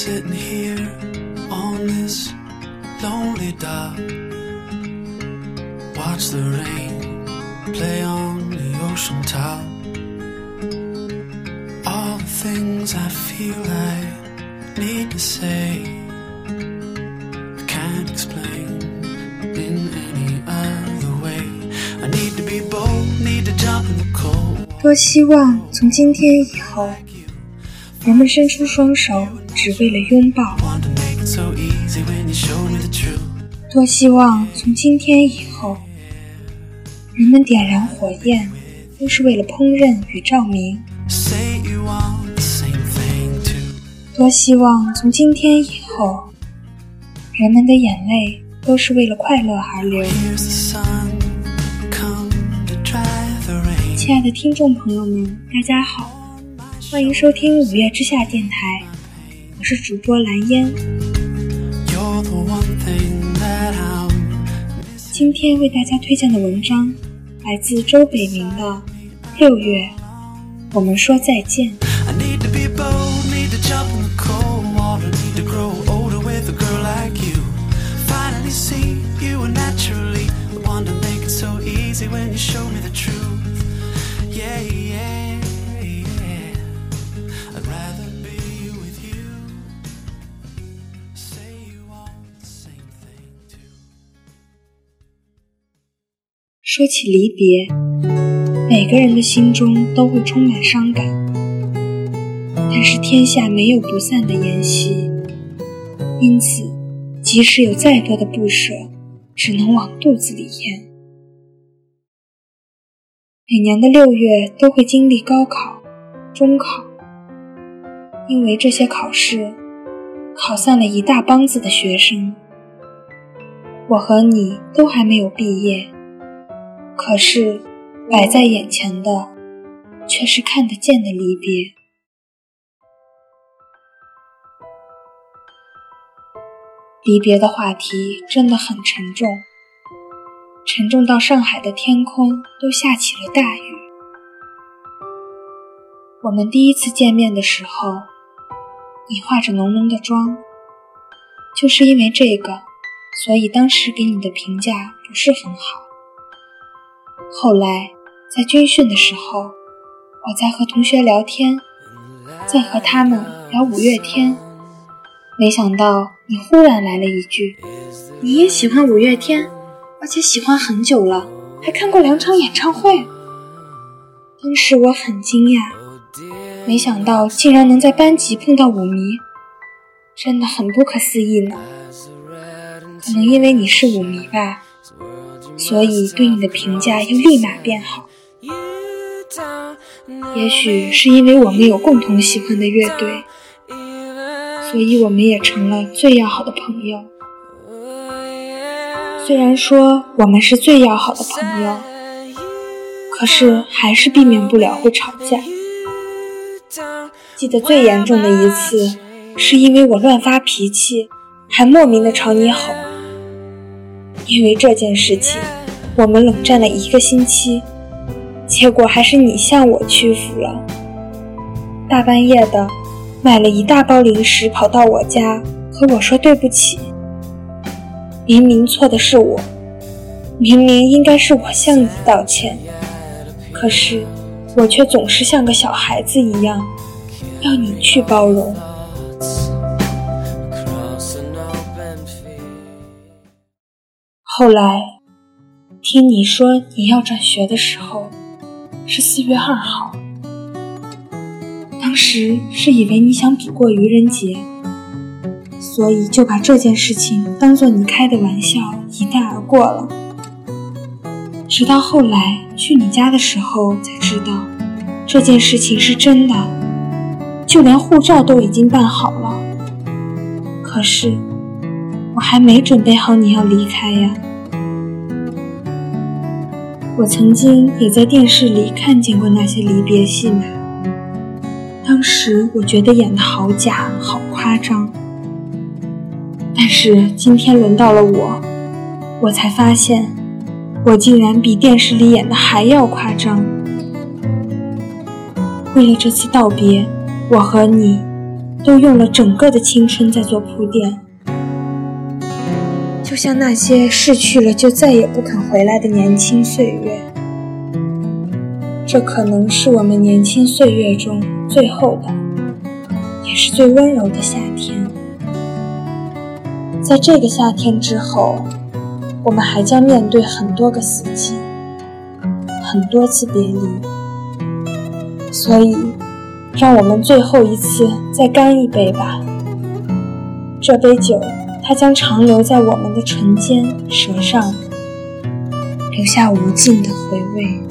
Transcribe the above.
sitting here on this lonely dock. Watch the rain play on the ocean top. All the things I feel I need to say, I can't explain in any other way. I need to be bold, need to jump in the cold. 多希望从今天以后，人们伸出双手， 只为了拥抱。多希望从今天以后，人们点燃火焰都是为了烹饪与照明。多希望从今天以后，人们的眼泪都是为了快乐而流。亲爱的听众朋友们，大家好，欢迎收听五月之下电台。我是主播蓝烟。You're the one thing that I'm 今天为大家推荐的文章来自周北明的《六月，我们说再见》。I need to be bold, need to jump 说起离别，每个人的心中都会充满伤感。但是天下没有不散的筵席，因此，即使有再多的不舍，只能往肚子里咽。每年的六月都会经历高考、中考，因为这些考试，考散了一大帮子的学生。我和你都还没有毕业。可是，摆在眼前的却是看得见的离别。离别的话题真的很沉重，沉重到上海的天空都下起了大雨。我们第一次见面的时候，你化着浓浓的妆，就是因为这个，所以当时给你的评价不是很好。后来在军训的时候，我在和同学聊天，在和他们聊五月天，没想到你忽然来了一句：“你也喜欢五月天，而且喜欢很久了，还看过两场演唱会。”当时我很惊讶，没想到竟然能在班级碰到舞迷，真的很不可思议呢。可能因为你是舞迷吧。所以对你的评价又立马变好。也许是因为我们有共同喜欢的乐队，所以我们也成了最要好的朋友。虽然说我们是最要好的朋友，可是还是避免不了会吵架。记得最严重的一次，是因为我乱发脾气，还莫名的朝你吼。因为这件事情，我们冷战了一个星期，结果还是你向我屈服了。大半夜的，买了一大包零食跑到我家和我说对不起。明明错的是我，明明应该是我向你道歉，可是我却总是像个小孩子一样，要你去包容。后来，听你说你要转学的时候，是四月二号。当时是以为你想躲过愚人节，所以就把这件事情当做你开的玩笑一带而过了。直到后来去你家的时候才知道，这件事情是真的，就连护照都已经办好了。可是。我还没准备好你要离开呀。我曾经也在电视里看见过那些离别戏码，当时我觉得演的好假，好夸张。但是今天轮到了我，我才发现，我竟然比电视里演的还要夸张。为了这次道别，我和你都用了整个的青春在做铺垫，就像那些逝去了就再也不肯回来的年轻岁月。这可能是我们年轻岁月中最后的，也是最温柔的夏天。在这个夏天之后，我们还将面对很多个四季，很多次别离。所以，让我们最后一次再干一杯吧。这杯酒，它将长留在我们的唇间、舌上，留下无尽的回味。